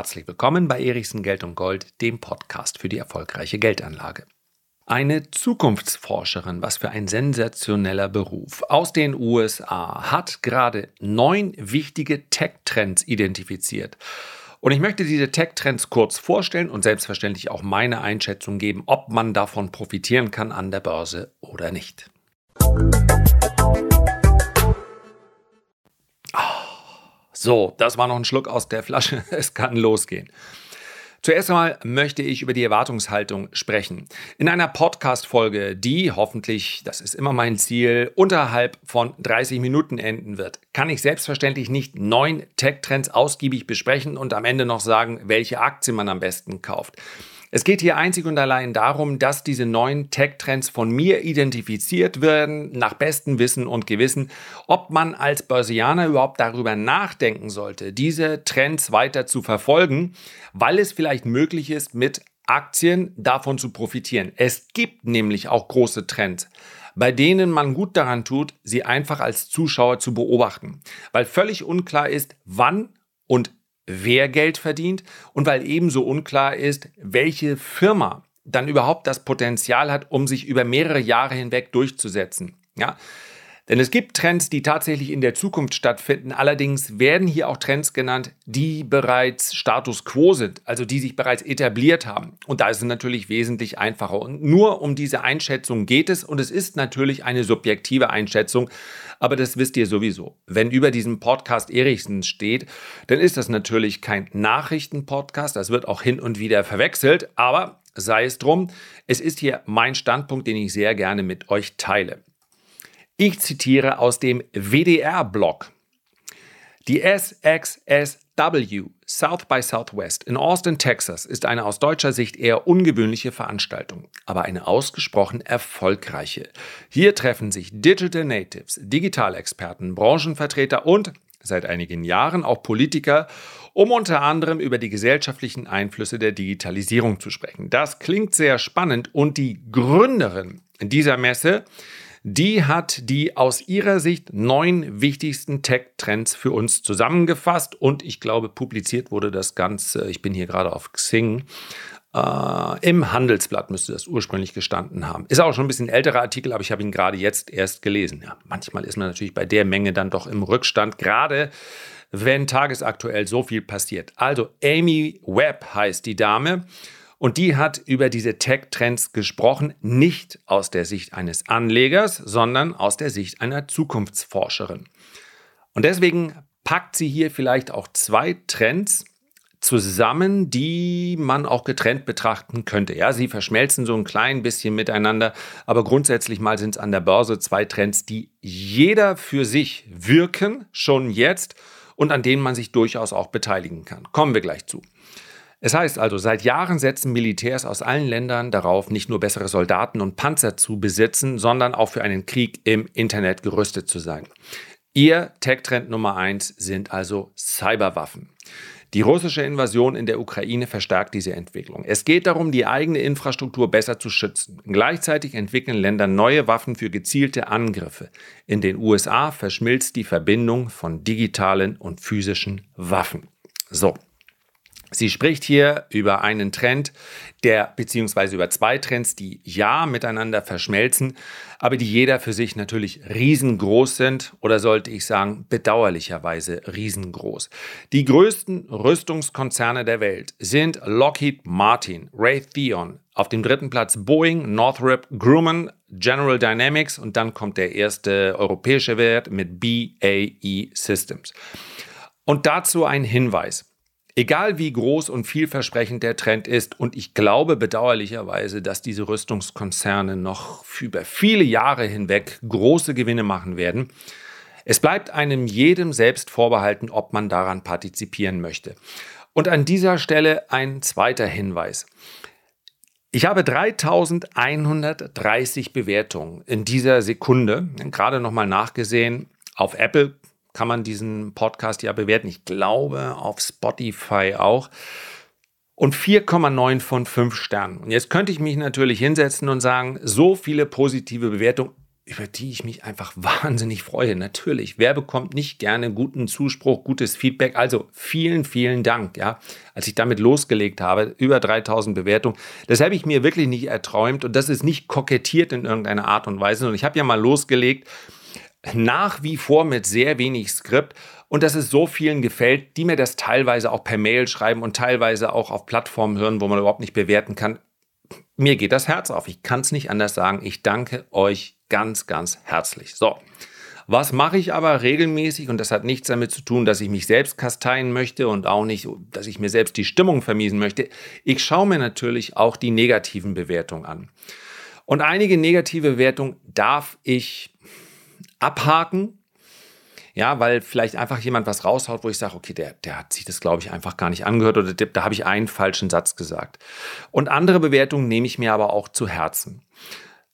Herzlich willkommen bei Erichsen Geld und Gold, dem Podcast für die erfolgreiche Geldanlage. Eine Zukunftsforscherin, was für ein sensationeller Beruf, aus den USA hat gerade neun wichtige Tech-Trends identifiziert. Und ich möchte diese Tech-Trends kurz vorstellen und selbstverständlich auch meine Einschätzung geben, ob man davon profitieren kann an der Börse oder nicht. So, das war noch ein Schluck aus der Flasche. Es kann losgehen. Zuerst einmal möchte ich über die Erwartungshaltung sprechen. In einer Podcast-Folge, die hoffentlich, das ist immer mein Ziel, unterhalb von 30 Minuten enden wird, kann ich selbstverständlich nicht neun Tech-Trends ausgiebig besprechen und am Ende noch sagen, welche Aktie man am besten kauft. Es geht hier einzig und allein darum, dass diese neuen Tech-Trends von mir identifiziert werden, nach bestem Wissen und Gewissen, ob man als Börsianer überhaupt darüber nachdenken sollte, diese Trends weiter zu verfolgen, weil es vielleicht möglich ist, mit Aktien davon zu profitieren. Es gibt nämlich auch große Trends bei denen man gut daran tut, sie einfach als Zuschauer zu beobachten, weil völlig unklar ist, wann und wer Geld verdient und weil ebenso unklar ist, welche Firma dann überhaupt das Potenzial hat, um sich über mehrere Jahre hinweg durchzusetzen. Ja? Denn es gibt Trends, die tatsächlich in der Zukunft stattfinden. Allerdings werden hier auch Trends genannt, die bereits Status quo sind, also die sich bereits etabliert haben. Und da ist es natürlich wesentlich einfacher. Und nur um diese Einschätzung geht es. Und es ist natürlich eine subjektive Einschätzung. Aber das wisst ihr sowieso. Wenn über diesem Podcast Erichsen steht, dann ist das natürlich kein Nachrichtenpodcast. Das wird auch hin und wieder verwechselt. Aber sei es drum, es ist hier mein Standpunkt, den ich sehr gerne mit euch teile. Ich zitiere aus dem WDR-Blog. Die SXSW South by Southwest in Austin, Texas ist eine aus deutscher Sicht eher ungewöhnliche Veranstaltung, aber eine ausgesprochen erfolgreiche. Hier treffen sich Digital Natives, Digitalexperten, Branchenvertreter und seit einigen Jahren auch Politiker, um unter anderem über die gesellschaftlichen Einflüsse der Digitalisierung zu sprechen. Das klingt sehr spannend und die Gründerin dieser Messe die hat die aus ihrer Sicht neun wichtigsten Tech-Trends für uns zusammengefasst und ich glaube, publiziert wurde das Ganze, ich bin hier gerade auf Xing, äh, Im Handelsblatt müsste das ursprünglich gestanden haben. Ist auch schon ein bisschen älterer Artikel, aber ich habe ihn gerade jetzt erst gelesen. Ja, manchmal ist man natürlich bei der Menge dann doch im Rückstand, gerade wenn tagesaktuell so viel passiert. Also Amy Webb heißt die Dame und die hat über diese Tech-Trends gesprochen, nicht aus der Sicht eines Anlegers, sondern aus der Sicht einer Zukunftsforscherin. Und deswegen packt sie hier vielleicht auch zwei Trends zusammen, die man auch getrennt betrachten könnte. Ja, sie verschmelzen so ein klein bisschen miteinander, aber grundsätzlich mal sind es an der Börse zwei Trends, die jeder für sich wirken, schon jetzt und an denen man sich durchaus auch beteiligen kann. Kommen wir gleich zu. Es heißt also, seit Jahren setzen Militärs aus allen Ländern darauf, nicht nur bessere Soldaten und Panzer zu besitzen, sondern auch für einen Krieg im Internet gerüstet zu sein. Ihr Tech-Trend Nummer eins sind also Cyberwaffen. Die russische Invasion in der Ukraine verstärkt diese Entwicklung. Es geht darum, die eigene Infrastruktur besser zu schützen. Gleichzeitig entwickeln Länder neue Waffen für gezielte Angriffe. In den USA verschmilzt die Verbindung von digitalen und physischen Waffen. So, Sie spricht hier über einen Trend, der beziehungsweise über zwei Trends, die ja miteinander verschmelzen, aber die jeder für sich natürlich riesengroß sind oder sollte ich sagen bedauerlicherweise riesengroß. Die größten Rüstungskonzerne der Welt sind Lockheed Martin, Raytheon, auf dem dritten Platz Boeing, Northrop Grumman, General Dynamics und dann kommt der erste europäische Wert mit BAE Systems. Und dazu ein Hinweis. Egal wie groß und vielversprechend der Trend ist, und ich glaube bedauerlicherweise, dass diese Rüstungskonzerne noch über viele Jahre hinweg große Gewinne machen werden, es bleibt einem jedem selbst vorbehalten, ob man daran partizipieren möchte. Und an dieser Stelle ein zweiter Hinweis. Ich habe 3130 Bewertungen in dieser Sekunde, gerade nochmal nachgesehen. Auf Apple kann man diesen Podcast ja bewerten. Ich glaube auf Spotify auch. Und 4,9 von 5 Sternen. Und jetzt könnte ich mich natürlich hinsetzen und sagen, so viele positive Bewertungen. über die ich mich einfach wahnsinnig freue. Natürlich, wer bekommt nicht gerne guten Zuspruch, gutes Feedback? Also vielen, vielen Dank. Ja, als ich damit losgelegt habe, über 3000 Bewertungen, das habe ich mir wirklich nicht erträumt und das ist nicht kokettiert in irgendeiner Art und Weise. Und ich habe ja mal losgelegt, nach wie vor mit sehr wenig Skript und dass es so vielen gefällt, die mir das teilweise auch per Mail schreiben und teilweise auch auf Plattformen hören, wo man überhaupt nicht bewerten kann. Mir geht das Herz auf. Ich kann es nicht anders sagen. Ich danke euch ganz, ganz herzlich. So. Was mache ich aber regelmäßig? Und das hat nichts damit zu tun, dass ich mich selbst kasteien möchte und auch nicht, dass ich mir selbst die Stimmung vermiesen möchte. Ich schaue mir natürlich auch die negativen Bewertungen an. Und einige negative Bewertungen darf ich abhaken. Ja, weil vielleicht einfach jemand was raushaut, wo ich sage, okay, der, der hat sich das, glaube ich, einfach gar nicht angehört oder da habe ich einen falschen Satz gesagt. Und andere Bewertungen nehme ich mir aber auch zu Herzen.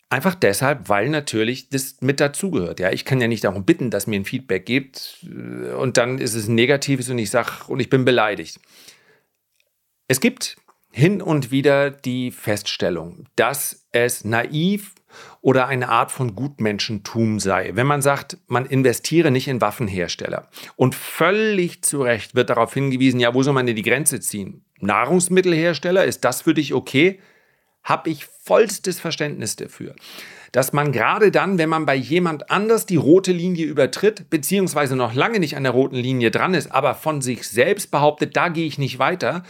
Einfach deshalb, weil natürlich das mit dazugehört. Ja, ich kann ja nicht darum bitten, dass mir ein Feedback gibt äh, und dann ist es ein negatives und ich sage und ich bin beleidigt. Es gibt hin und wieder die Feststellung, dass es naiv oder eine Art von Gutmenschentum sei. Wenn man sagt, man investiere nicht in Waffenhersteller. Und völlig zu Recht wird darauf hingewiesen, ja, wo soll man denn die Grenze ziehen? Nahrungsmittelhersteller, ist das für dich okay? Habe ich vollstes Verständnis dafür dass man gerade dann, wenn man bei jemand anders die rote Linie übertritt, beziehungsweise noch lange nicht an der roten Linie dran ist, aber von sich selbst behauptet, da gehe ich nicht weiter,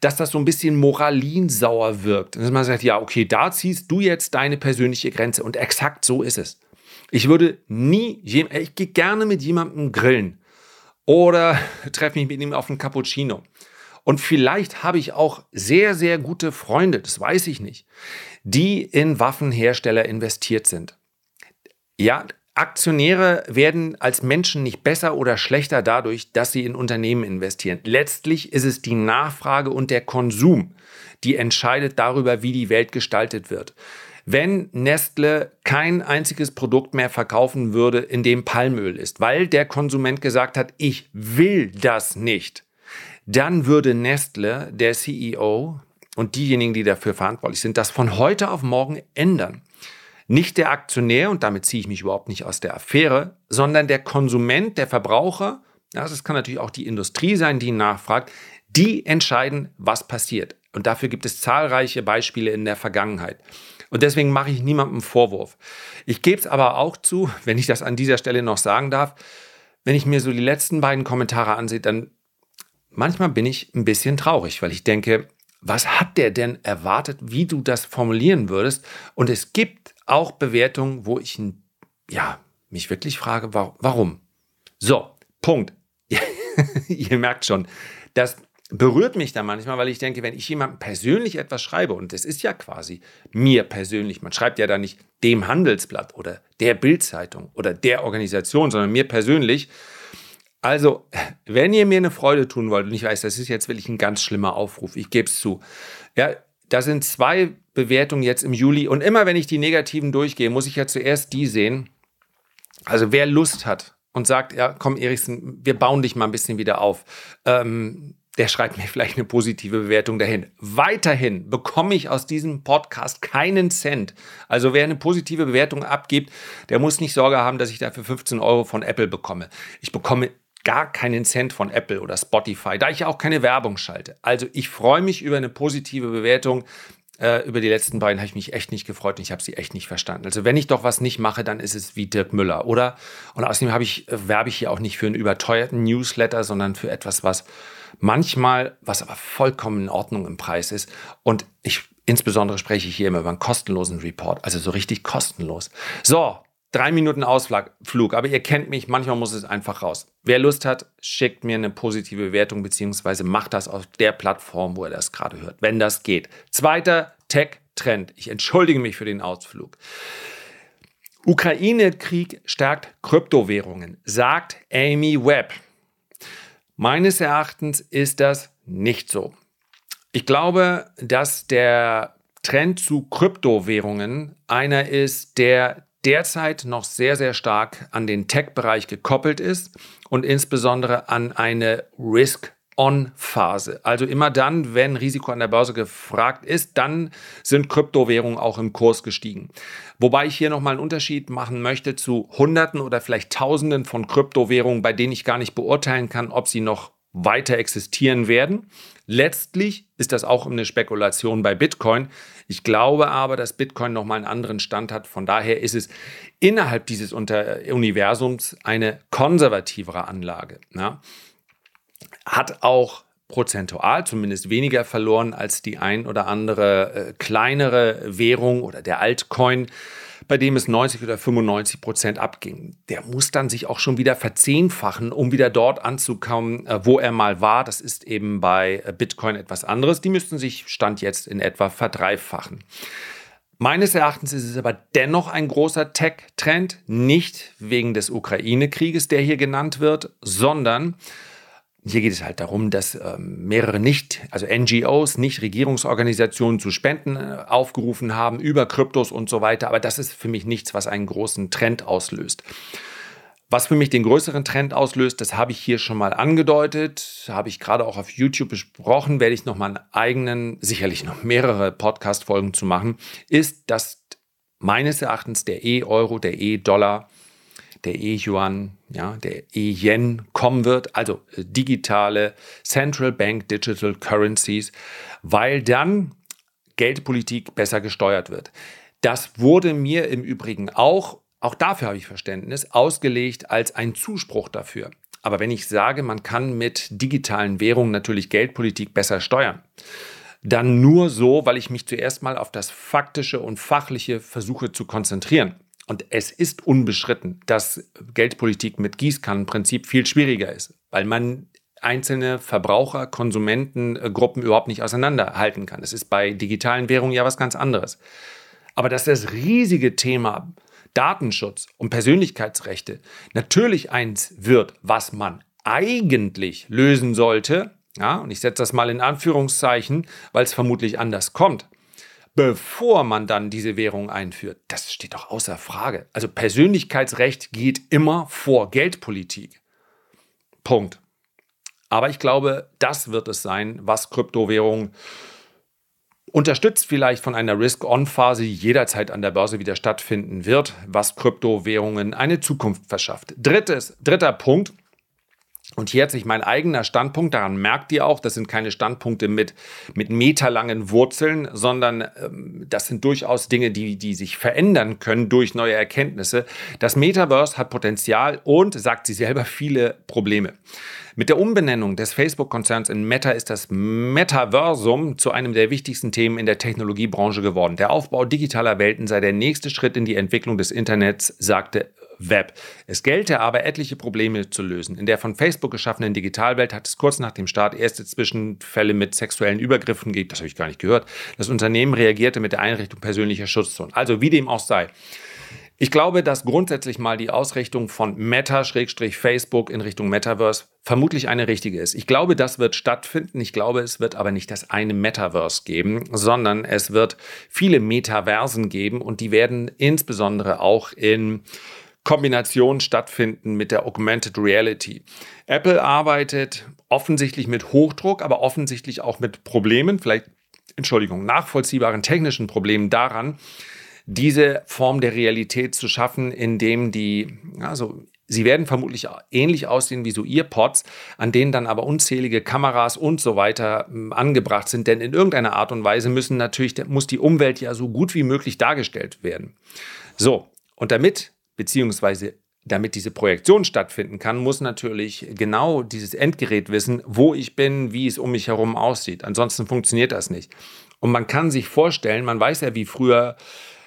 dass das so ein bisschen moralinsauer wirkt. Dass man sagt, ja, okay, da ziehst du jetzt deine persönliche Grenze. Und exakt so ist es. Ich würde nie, ich gehe gerne mit jemandem grillen oder treffe mich mit ihm auf einen Cappuccino. Und vielleicht habe ich auch sehr, sehr gute Freunde, das weiß ich nicht, die in Waffenhersteller investiert sind. Ja, Aktionäre werden als Menschen nicht besser oder schlechter dadurch, dass sie in Unternehmen investieren. Letztlich ist es die Nachfrage und der Konsum, die entscheidet darüber, wie die Welt gestaltet wird. Wenn Nestle kein einziges Produkt mehr verkaufen würde, in dem Palmöl ist, weil der Konsument gesagt hat, ich will das nicht, dann würde Nestle, der CEO und diejenigen, die dafür verantwortlich sind, das von heute auf morgen ändern. Nicht der Aktionär, und damit ziehe ich mich überhaupt nicht aus der Affäre, sondern der Konsument, der Verbraucher, das kann natürlich auch die Industrie sein, die nachfragt, die entscheiden, was passiert. Und dafür gibt es zahlreiche Beispiele in der Vergangenheit. Und deswegen mache ich niemandem Vorwurf. Ich gebe es aber auch zu, wenn ich das an dieser Stelle noch sagen darf, wenn ich mir so die letzten beiden Kommentare ansehe, dann manchmal bin ich ein bisschen traurig, weil ich denke, was hat der denn erwartet, wie du das formulieren würdest? Und es gibt auch Bewertungen, wo ich ja, mich wirklich frage, warum? So, Punkt. Ihr merkt schon, das berührt mich da manchmal, weil ich denke, wenn ich jemandem persönlich etwas schreibe, und es ist ja quasi mir persönlich, man schreibt ja da nicht dem Handelsblatt oder der Bildzeitung oder der Organisation, sondern mir persönlich, also, wenn ihr mir eine Freude tun wollt, und ich weiß, das ist jetzt wirklich ein ganz schlimmer Aufruf, ich gebe es zu. Ja, da sind zwei Bewertungen jetzt im Juli und immer wenn ich die negativen durchgehe, muss ich ja zuerst die sehen. Also, wer Lust hat und sagt, ja, komm, Erichsen, wir bauen dich mal ein bisschen wieder auf, ähm, der schreibt mir vielleicht eine positive Bewertung dahin. Weiterhin bekomme ich aus diesem Podcast keinen Cent. Also wer eine positive Bewertung abgibt, der muss nicht Sorge haben, dass ich dafür 15 Euro von Apple bekomme. Ich bekomme gar keinen Cent von Apple oder Spotify, da ich ja auch keine Werbung schalte. Also ich freue mich über eine positive Bewertung. Äh, über die letzten beiden habe ich mich echt nicht gefreut und ich habe sie echt nicht verstanden. Also wenn ich doch was nicht mache, dann ist es wie Dirk Müller, oder? Und außerdem habe ich, äh, werbe ich hier auch nicht für einen überteuerten Newsletter, sondern für etwas, was manchmal, was aber vollkommen in Ordnung im Preis ist. Und ich insbesondere spreche ich hier immer über einen kostenlosen Report, also so richtig kostenlos. So, Drei Minuten Ausflug, aber ihr kennt mich, manchmal muss es einfach raus. Wer Lust hat, schickt mir eine positive Bewertung, beziehungsweise macht das auf der Plattform, wo er das gerade hört, wenn das geht. Zweiter Tech-Trend. Ich entschuldige mich für den Ausflug. Ukraine-Krieg stärkt Kryptowährungen, sagt Amy Webb. Meines Erachtens ist das nicht so. Ich glaube, dass der Trend zu Kryptowährungen einer ist, der derzeit noch sehr, sehr stark an den Tech-Bereich gekoppelt ist und insbesondere an eine Risk On-Phase. Also immer dann, wenn Risiko an der Börse gefragt ist, dann sind Kryptowährungen auch im Kurs gestiegen. Wobei ich hier nochmal einen Unterschied machen möchte zu Hunderten oder vielleicht Tausenden von Kryptowährungen, bei denen ich gar nicht beurteilen kann, ob sie noch weiter existieren werden. Letztlich ist das auch eine Spekulation bei Bitcoin. Ich glaube aber, dass Bitcoin nochmal einen anderen Stand hat. Von daher ist es innerhalb dieses Universums eine konservativere Anlage. Ja hat auch prozentual zumindest weniger verloren als die ein oder andere äh, kleinere Währung oder der Altcoin, bei dem es 90 oder 95 Prozent abging. Der muss dann sich auch schon wieder verzehnfachen, um wieder dort anzukommen, äh, wo er mal war. Das ist eben bei äh, Bitcoin etwas anderes. Die müssten sich Stand jetzt in etwa verdreifachen. Meines Erachtens ist es aber dennoch ein großer Tech-Trend, nicht wegen des Ukraine-Krieges, der hier genannt wird, sondern hier geht es halt darum, dass ähm, mehrere nicht, also NGOs, nicht Regierungsorganisationen zu Spenden äh, aufgerufen haben über Kryptos und so weiter. Aber das ist für mich nichts, was einen großen Trend auslöst. Was für mich den größeren Trend auslöst, das habe ich hier schon mal angedeutet, habe ich gerade auch auf YouTube besprochen, werde ich noch mal einen eigenen, sicherlich noch mehrere Podcast-Folgen zu machen, ist, dass meines Erachtens der E-Euro, der E-Dollar der E-Yuan, ja, der E-Yen kommen wird, also digitale Central Bank Digital Currencies, weil dann Geldpolitik besser gesteuert wird. Das wurde mir im Übrigen auch, auch dafür habe ich Verständnis, ausgelegt als ein Zuspruch dafür. Aber wenn ich sage, man kann mit digitalen Währungen natürlich Geldpolitik besser steuern, dann nur so, weil ich mich zuerst mal auf das Faktische und Fachliche versuche zu konzentrieren. Und es ist unbeschritten, dass Geldpolitik mit Gießkannenprinzip viel schwieriger ist, weil man einzelne Verbraucher, Konsumentengruppen überhaupt nicht auseinanderhalten kann. Es ist bei digitalen Währungen ja was ganz anderes. Aber dass das riesige Thema Datenschutz und Persönlichkeitsrechte natürlich eins wird, was man eigentlich lösen sollte, ja, und ich setze das mal in Anführungszeichen, weil es vermutlich anders kommt bevor man dann diese Währung einführt. Das steht doch außer Frage. Also Persönlichkeitsrecht geht immer vor Geldpolitik. Punkt. Aber ich glaube, das wird es sein, was Kryptowährungen unterstützt vielleicht von einer Risk-On-Phase, die jederzeit an der Börse wieder stattfinden wird, was Kryptowährungen eine Zukunft verschafft. Drittes, dritter Punkt, und hier hat sich mein eigener Standpunkt, daran merkt ihr auch, das sind keine Standpunkte mit, mit meterlangen Wurzeln, sondern ähm, das sind durchaus Dinge, die, die sich verändern können durch neue Erkenntnisse. Das Metaverse hat Potenzial und, sagt sie selber, viele Probleme. Mit der Umbenennung des Facebook-Konzerns in Meta ist das Metaversum zu einem der wichtigsten Themen in der Technologiebranche geworden. Der Aufbau digitaler Welten sei der nächste Schritt in die Entwicklung des Internets, sagte Web. Es gelte aber, etliche Probleme zu lösen. In der von Facebook geschaffenen Digitalwelt hat es kurz nach dem Start erste Zwischenfälle mit sexuellen Übergriffen gegeben. Das habe ich gar nicht gehört. Das Unternehmen reagierte mit der Einrichtung persönlicher Schutzzonen. Also wie dem auch sei. Ich glaube, dass grundsätzlich mal die Ausrichtung von Meta-Facebook in Richtung Metaverse vermutlich eine richtige ist. Ich glaube, das wird stattfinden. Ich glaube, es wird aber nicht das eine Metaverse geben, sondern es wird viele Metaversen geben und die werden insbesondere auch in Kombination stattfinden mit der Augmented Reality. Apple arbeitet offensichtlich mit Hochdruck, aber offensichtlich auch mit Problemen, vielleicht, Entschuldigung, nachvollziehbaren technischen Problemen daran, diese Form der Realität zu schaffen, indem die, also sie werden vermutlich ähnlich aussehen wie so Earpods, an denen dann aber unzählige Kameras und so weiter hm, angebracht sind, denn in irgendeiner Art und Weise müssen natürlich, muss die Umwelt ja so gut wie möglich dargestellt werden. So, und damit beziehungsweise damit diese Projektion stattfinden kann, muss natürlich genau dieses Endgerät wissen, wo ich bin, wie es um mich herum aussieht. Ansonsten funktioniert das nicht. Und man kann sich vorstellen, man weiß ja, wie früher,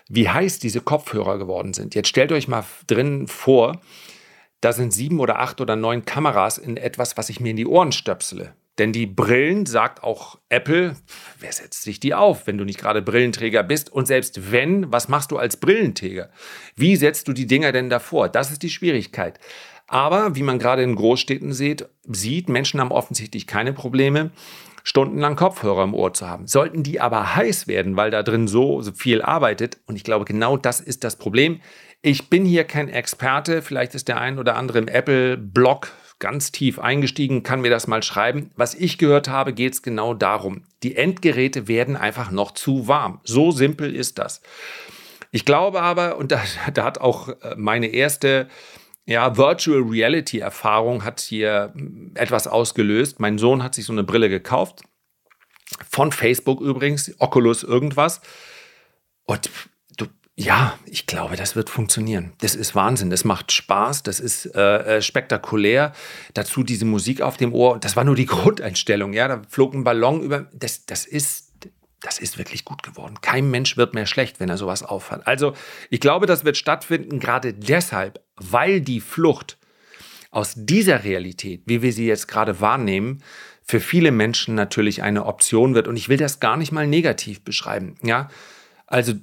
wie heiß diese Kopfhörer geworden sind. Jetzt stellt euch mal drin vor, da sind sieben oder acht oder neun Kameras in etwas, was ich mir in die Ohren stöpsele. Denn die Brillen, sagt auch Apple, wer setzt sich die auf, wenn du nicht gerade Brillenträger bist? Und selbst wenn, was machst du als Brillenträger? Wie setzt du die Dinger denn davor? Das ist die Schwierigkeit. Aber wie man gerade in Großstädten sieht, sieht, Menschen haben offensichtlich keine Probleme, stundenlang Kopfhörer im Ohr zu haben. Sollten die aber heiß werden, weil da drin so, so viel arbeitet, und ich glaube, genau das ist das Problem. Ich bin hier kein Experte, vielleicht ist der ein oder andere im Apple-Blog ganz tief eingestiegen, kann mir das mal schreiben. Was ich gehört habe, geht es genau darum. Die Endgeräte werden einfach noch zu warm. So simpel ist das. Ich glaube aber, und da, da hat auch äh, meine erste ja, Virtual Reality Erfahrung hat hier hm, etwas ausgelöst. Mein Sohn hat sich so eine Brille gekauft. Von Facebook übrigens, Oculus irgendwas. Und ja, ich glaube, das wird funktionieren. Das ist Wahnsinn. Das macht Spaß. Das ist äh, äh spektakulär. Dazu diese Musik auf dem Ohr. Das war nur die Grundeinstellung. Ja, da flog ein Ballon über. Das, das ist das ist wirklich gut geworden. Kein Mensch wird mehr schlecht, wenn er sowas aufhat. Also ich glaube, das wird stattfinden, gerade deshalb, weil die Flucht aus dieser Realität, wie wir sie jetzt gerade wahrnehmen, für viele Menschen natürlich eine Option wird. Und ich will das gar nicht mal negativ beschreiben. Ja, also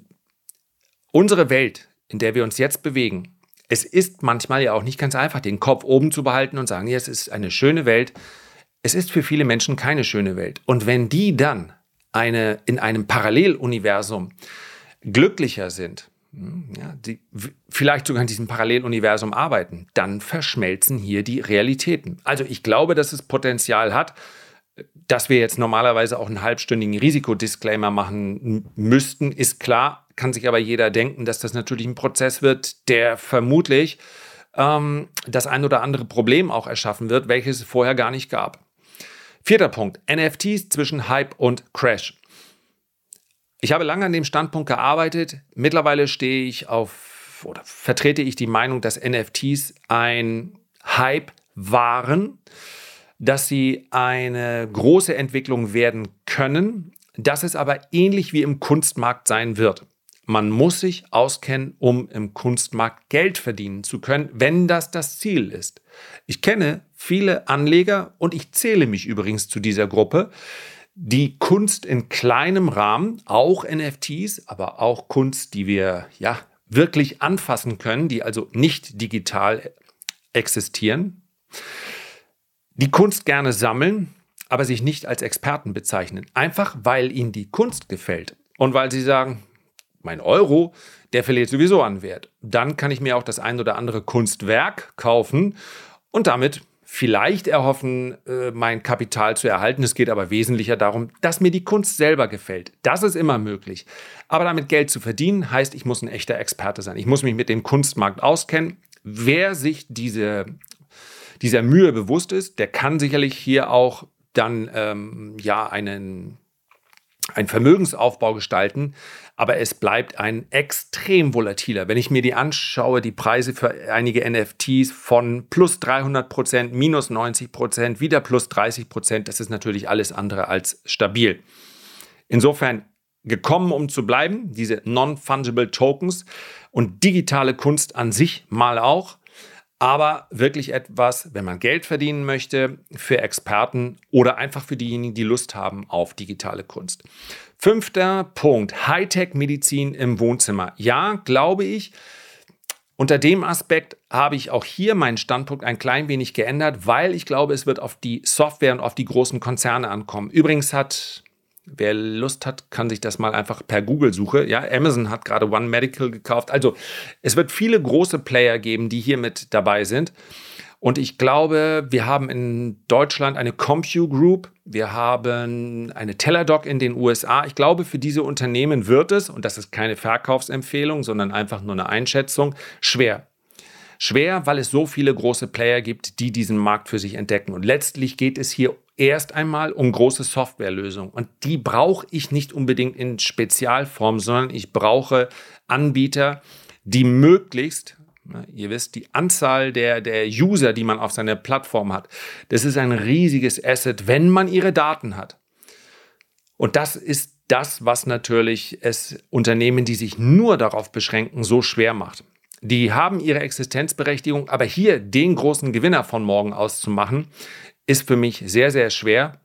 unsere Welt, in der wir uns jetzt bewegen, es ist manchmal ja auch nicht ganz einfach, den Kopf oben zu behalten und sagen, ja, es ist eine schöne Welt. Es ist für viele Menschen keine schöne Welt. Und wenn die dann eine, in einem Paralleluniversum glücklicher sind, hm, ja, die vielleicht sogar in diesem Paralleluniversum arbeiten, dann verschmelzen hier die Realitäten. Also ich glaube, dass es Potenzial hat, dass wir jetzt normalerweise auch einen halbstündigen Risikodisclaimer machen müssten, ist klar, kann sich aber jeder denken, dass das natürlich ein Prozess wird, der vermutlich ähm, das ein oder andere Problem auch erschaffen wird, welches es vorher gar nicht gab. Vierter Punkt, NFTs zwischen Hype und Crash. Ich habe lange an dem Standpunkt gearbeitet. Mittlerweile stehe ich auf oder vertrete ich die Meinung, dass NFTs ein Hype waren, dass sie eine große Entwicklung werden können, dass es aber ähnlich wie im Kunstmarkt sein wird. Man muss sich auskennen, um im Kunstmarkt Geld verdienen zu können, wenn das das Ziel ist. Ich kenne viele Anleger und ich zähle mich übrigens zu dieser Gruppe, die Kunst in kleinem Rahmen, auch NFTs, aber auch Kunst, die wir ja wirklich anfassen können, die also nicht digital existieren, die Kunst gerne sammeln, aber sich nicht als Experten bezeichnen, einfach weil ihnen die Kunst gefällt und weil sie sagen, mein Euro, der verliert sowieso an Wert. Dann kann ich mir auch das ein oder andere Kunstwerk kaufen und damit vielleicht erhoffen, äh, mein Kapital zu erhalten. Es geht aber wesentlicher darum, dass mir die Kunst selber gefällt. Das ist immer möglich. Aber damit Geld zu verdienen, heißt, ich muss ein echter Experte sein. Ich muss mich mit dem Kunstmarkt auskennen. Wer sich diese, dieser Mühe bewusst ist, der kann sicherlich hier auch dann ähm, ja einen einen Vermögensaufbau gestalten, aber es bleibt ein extrem volatiler. Wenn ich mir die anschaue, die Preise für einige NFTs von plus 300 Prozent, minus 90 Prozent, wieder plus 30 Prozent, das ist natürlich alles andere als stabil. Insofern gekommen, um zu bleiben, diese Non-Fungible Tokens und digitale Kunst an sich mal auch aber wirklich etwas, wenn man Geld verdienen möchte, für Experten oder einfach für diejenigen, die Lust haben auf digitale Kunst. Fünfter Punkt, Hightech-Medizin im Wohnzimmer. Ja, glaube ich. Unter dem Aspekt habe ich auch hier meinen Standpunkt ein klein wenig geändert, weil ich glaube, es wird auf die Software und auf die großen Konzerne ankommen. Übrigens hat Wer Lust hat, kann sich das mal einfach per Google-Suche. Ja, Amazon hat gerade One Medical gekauft. Also es wird viele große Player geben, die hier mit dabei sind. Und ich glaube, wir haben in Deutschland eine CompuGroup, Group, wir haben eine Teladoc in den USA. Ich glaube, für diese Unternehmen wird es, und das ist keine Verkaufsempfehlung, sondern einfach nur eine Einschätzung, schwer. Schwer, weil es so viele große Player gibt, die diesen Markt für sich entdecken. Und letztlich geht es hier erst einmal um große Softwarelösungen. Und die brauche ich nicht unbedingt in Spezialform, sondern ich brauche Anbieter, die möglichst, ihr wisst, die Anzahl der, der User, die man auf seiner Plattform hat, das ist ein riesiges Asset, wenn man ihre Daten hat. Und das ist das, was natürlich es Unternehmen, die sich nur darauf beschränken, so schwer macht. Die haben ihre Existenzberechtigung, aber hier den großen Gewinner von morgen auszumachen, ist für mich sehr, sehr schwer.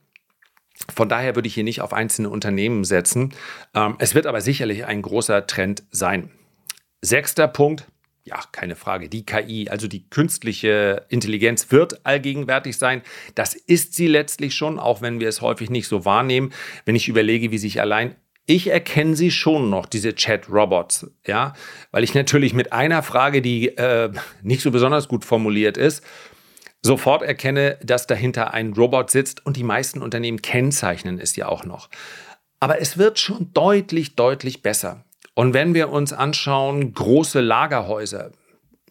Von daher würde ich hier nicht auf einzelne Unternehmen setzen. Ähm, es wird aber sicherlich ein großer Trend sein. Sechster Punkt, ja, keine Frage, die KI, also die künstliche Intelligenz wird allgegenwärtig sein. Das ist sie letztlich schon, auch wenn wir es häufig nicht so wahrnehmen. Wenn ich überlege, wie sich allein ich erkenne sie schon noch, diese Chat-Robots, ja, weil ich natürlich mit einer Frage, die äh, nicht so besonders gut formuliert ist, sofort erkenne, dass dahinter ein Robot sitzt und die meisten Unternehmen kennzeichnen es ja auch noch. Aber es wird schon deutlich, deutlich besser. Und wenn wir uns anschauen, große Lagerhäuser,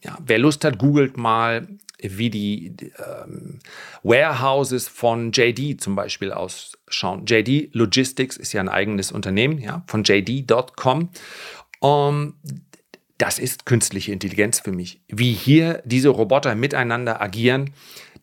ja, wer Lust hat, googelt mal, wie die ähm, Warehouses von JD zum Beispiel ausschauen. JD Logistics ist ja ein eigenes Unternehmen, ja, von JD.com. Um, das ist künstliche Intelligenz für mich. Wie hier diese Roboter miteinander agieren,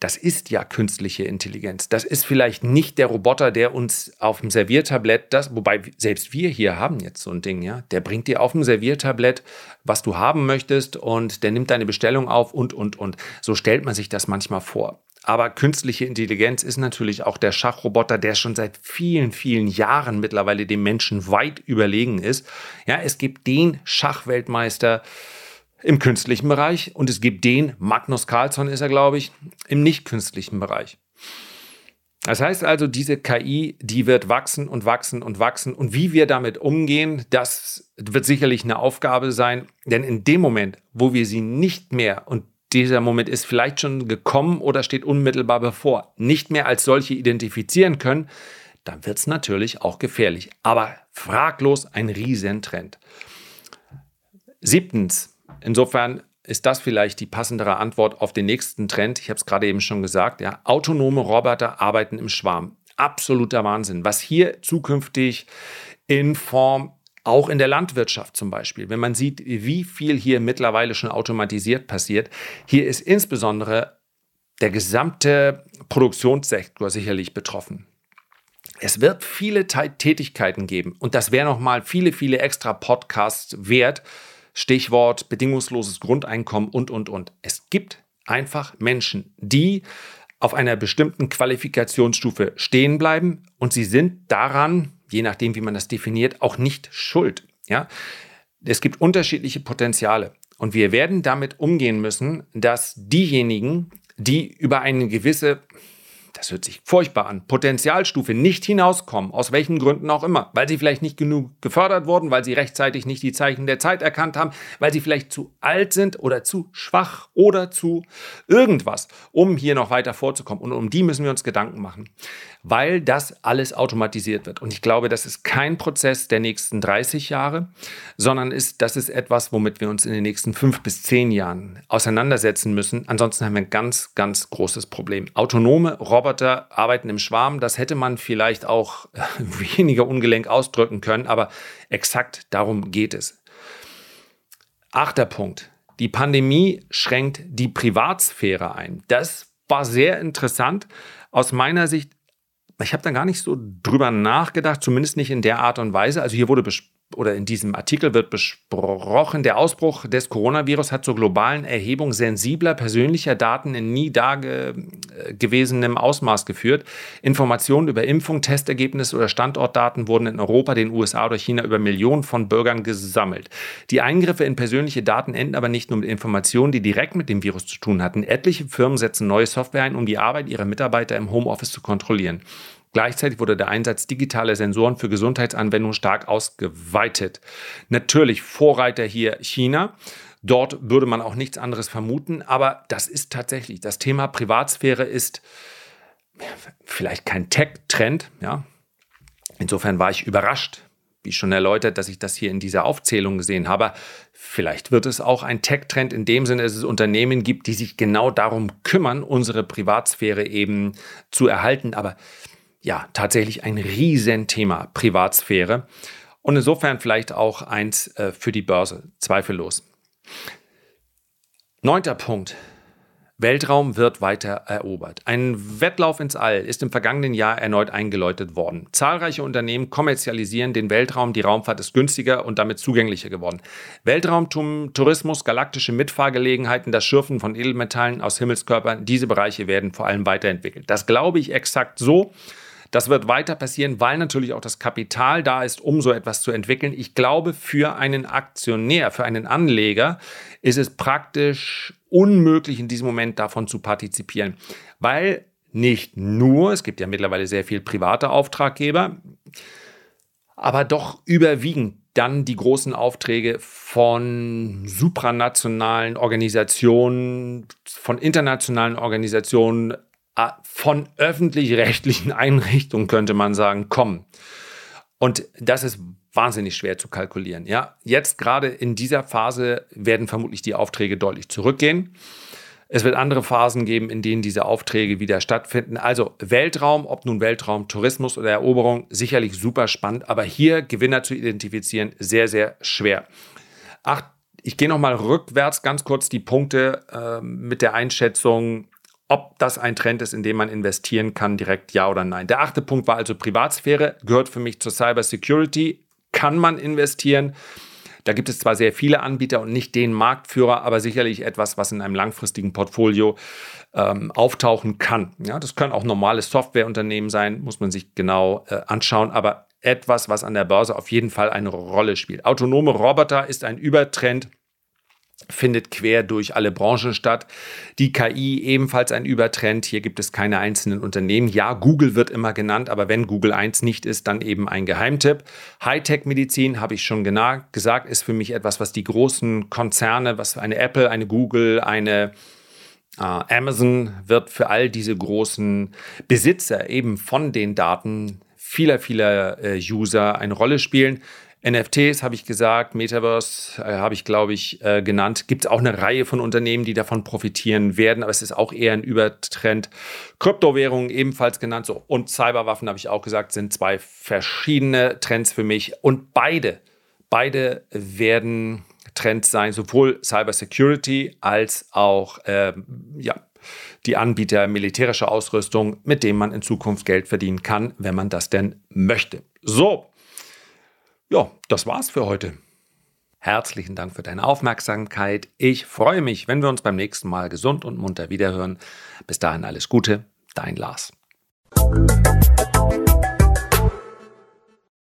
das ist ja künstliche Intelligenz. Das ist vielleicht nicht der Roboter, der uns auf dem Serviertablett, das, wobei selbst wir hier haben jetzt so ein Ding, ja, der bringt dir auf dem Serviertablett, was du haben möchtest und der nimmt deine Bestellung auf und, und, und. So stellt man sich das manchmal vor. Aber künstliche Intelligenz ist natürlich auch der Schachroboter, der schon seit vielen, vielen Jahren mittlerweile dem Menschen weit überlegen ist. Ja, es gibt den Schachweltmeister im künstlichen Bereich und es gibt den, Magnus Carlsson ist er, glaube ich, im nicht künstlichen Bereich. Das heißt also, diese KI, die wird wachsen und wachsen und wachsen. Und wie wir damit umgehen, das wird sicherlich eine Aufgabe sein. Denn in dem Moment, wo wir sie nicht mehr, und dieser Moment ist vielleicht schon gekommen oder steht unmittelbar bevor, nicht mehr als solche identifizieren können, dann wird es natürlich auch gefährlich. Aber fraglos ein Riesentrend. Siebtens, insofern ist das vielleicht die passendere Antwort auf den nächsten Trend. Ich habe es gerade eben schon gesagt, ja, autonome Roboter arbeiten im Schwarm. Absoluter Wahnsinn. Was hier zukünftig in Form auch in der Landwirtschaft zum Beispiel, wenn man sieht, wie viel hier mittlerweile schon automatisiert passiert, hier ist insbesondere der gesamte Produktionssektor sicherlich betroffen. Es wird viele Tätigkeiten geben und das wäre nochmal viele, viele extra Podcasts wert. Stichwort bedingungsloses Grundeinkommen und, und, und. Es gibt einfach Menschen, die auf einer bestimmten Qualifikationsstufe stehen bleiben und sie sind daran je nachdem, wie man das definiert, auch nicht schuld. Ja? Es gibt unterschiedliche Potenziale. Und wir werden damit umgehen müssen, dass diejenigen, die über eine gewisse das hört sich furchtbar an, Potenzialstufe nicht hinauskommen, aus welchen Gründen auch immer, weil sie vielleicht nicht genug gefördert wurden, weil sie rechtzeitig nicht die Zeichen der Zeit erkannt haben, weil sie vielleicht zu alt sind oder zu schwach oder zu irgendwas, um hier noch weiter vorzukommen. Und um die müssen wir uns Gedanken machen, weil das alles automatisiert wird. Und ich glaube, das ist kein Prozess der nächsten 30 Jahre, sondern ist, das ist etwas, womit wir uns in den nächsten fünf bis zehn Jahren auseinandersetzen müssen. Ansonsten haben wir ein ganz, ganz großes Problem. Autonome Roboter Roboter arbeiten im Schwarm. Das hätte man vielleicht auch weniger ungelenk ausdrücken können, aber exakt darum geht es. Achter Punkt. Die Pandemie schränkt die Privatsphäre ein. Das war sehr interessant. Aus meiner Sicht, ich habe da gar nicht so drüber nachgedacht, zumindest nicht in der Art und Weise. Also hier wurde besprochen, oder in diesem Artikel wird besprochen, der Ausbruch des Coronavirus hat zur globalen Erhebung sensibler persönlicher Daten in nie dagewesenem Ausmaß geführt. Informationen über Impfung, Testergebnisse oder Standortdaten wurden in Europa, den USA oder China über Millionen von Bürgern gesammelt. Die Eingriffe in persönliche Daten enden aber nicht nur mit Informationen, die direkt mit dem Virus zu tun hatten. Etliche Firmen setzen neue Software ein, um die Arbeit ihrer Mitarbeiter im Homeoffice zu kontrollieren. Gleichzeitig wurde der Einsatz digitaler Sensoren für Gesundheitsanwendungen stark ausgeweitet. Natürlich Vorreiter hier China. Dort würde man auch nichts anderes vermuten, aber das ist tatsächlich, das Thema Privatsphäre ist vielleicht kein Tech-Trend, ja. Insofern war ich überrascht, wie schon erläutert, dass ich das hier in dieser Aufzählung gesehen habe. Vielleicht wird es auch ein Tech-Trend in dem Sinne, dass es Unternehmen gibt, die sich genau darum kümmern, unsere Privatsphäre eben zu erhalten. Aber ja tatsächlich ein Riesenthema, Privatsphäre. Und insofern vielleicht auch eins äh, für die Börse, zweifellos. Neunter Punkt. Weltraum wird weiter erobert. Ein Wettlauf ins All ist im vergangenen Jahr erneut eingeläutet worden. Zahlreiche Unternehmen kommerzialisieren den Weltraum, die Raumfahrt ist günstiger und damit zugänglicher geworden. Weltraumtum, Tourismus, galaktische Mitfahrgelegenheiten, das Schürfen von Edelmetallen aus Himmelskörpern, diese Bereiche werden vor allem weiterentwickelt. Das glaube ich exakt so. Das wird weiter passieren, weil natürlich auch das Kapital da ist, um so etwas zu entwickeln. Ich glaube, für einen Aktionär, für einen Anleger ist es praktisch unmöglich, in diesem Moment davon zu partizipieren, weil nicht nur, es gibt ja mittlerweile sehr viele private Auftraggeber, aber doch überwiegend dann die großen Aufträge von supranationalen Organisationen, von internationalen Organisationen, von öffentlich-rechtlichen Einrichtungen, könnte man sagen, kommen. Und das ist wahnsinnig schwer zu kalkulieren. Ja, jetzt gerade in dieser Phase werden vermutlich die Aufträge deutlich zurückgehen. Es wird andere Phasen geben, in denen diese Aufträge wieder stattfinden. Also Weltraum, ob nun Weltraum, Tourismus oder Eroberung, sicherlich super spannend, aber hier Gewinner zu identifizieren, sehr, sehr schwer. Ach, ich gehe nochmal rückwärts ganz kurz die Punkte äh, mit der Einschätzung, ob das ein Trend ist, in dem man investieren kann, direkt ja oder nein. Der achte Punkt war also Privatsphäre, gehört für mich zur Cyber Security, kann man investieren. Da gibt es zwar sehr viele Anbieter und nicht den Marktführer, aber sicherlich etwas, was in einem langfristigen Portfolio ähm, auftauchen kann. Ja, das können auch normale Softwareunternehmen sein, muss man sich genau äh, anschauen, aber etwas, was an der Börse auf jeden Fall eine Rolle spielt. Autonome Roboter ist ein Übertrend findet quer durch alle Branchen statt. Die KI ebenfalls ein Übertrend. Hier gibt es keine einzelnen Unternehmen. Ja, Google wird immer genannt, aber wenn Google eins nicht ist, dann eben ein Geheimtipp. Hightech-Medizin, habe ich schon gesagt, ist für mich etwas, was die großen Konzerne, was eine Apple, eine Google, eine äh, Amazon wird für all diese großen Besitzer eben von den Daten vieler, vieler äh, User eine Rolle spielen. NFTs habe ich gesagt, Metaverse äh, habe ich, glaube ich, äh, genannt. Gibt es auch eine Reihe von Unternehmen, die davon profitieren werden, aber es ist auch eher ein Übertrend. Kryptowährungen ebenfalls genannt so, und Cyberwaffen habe ich auch gesagt, sind zwei verschiedene Trends für mich und beide, beide werden Trends sein, sowohl Cyber Security als auch äh, ja, die Anbieter militärischer Ausrüstung, mit denen man in Zukunft Geld verdienen kann, wenn man das denn möchte. So, ja, das war's für heute. Herzlichen Dank für deine Aufmerksamkeit. Ich freue mich, wenn wir uns beim nächsten Mal gesund und munter wiederhören. Bis dahin alles Gute, dein Lars.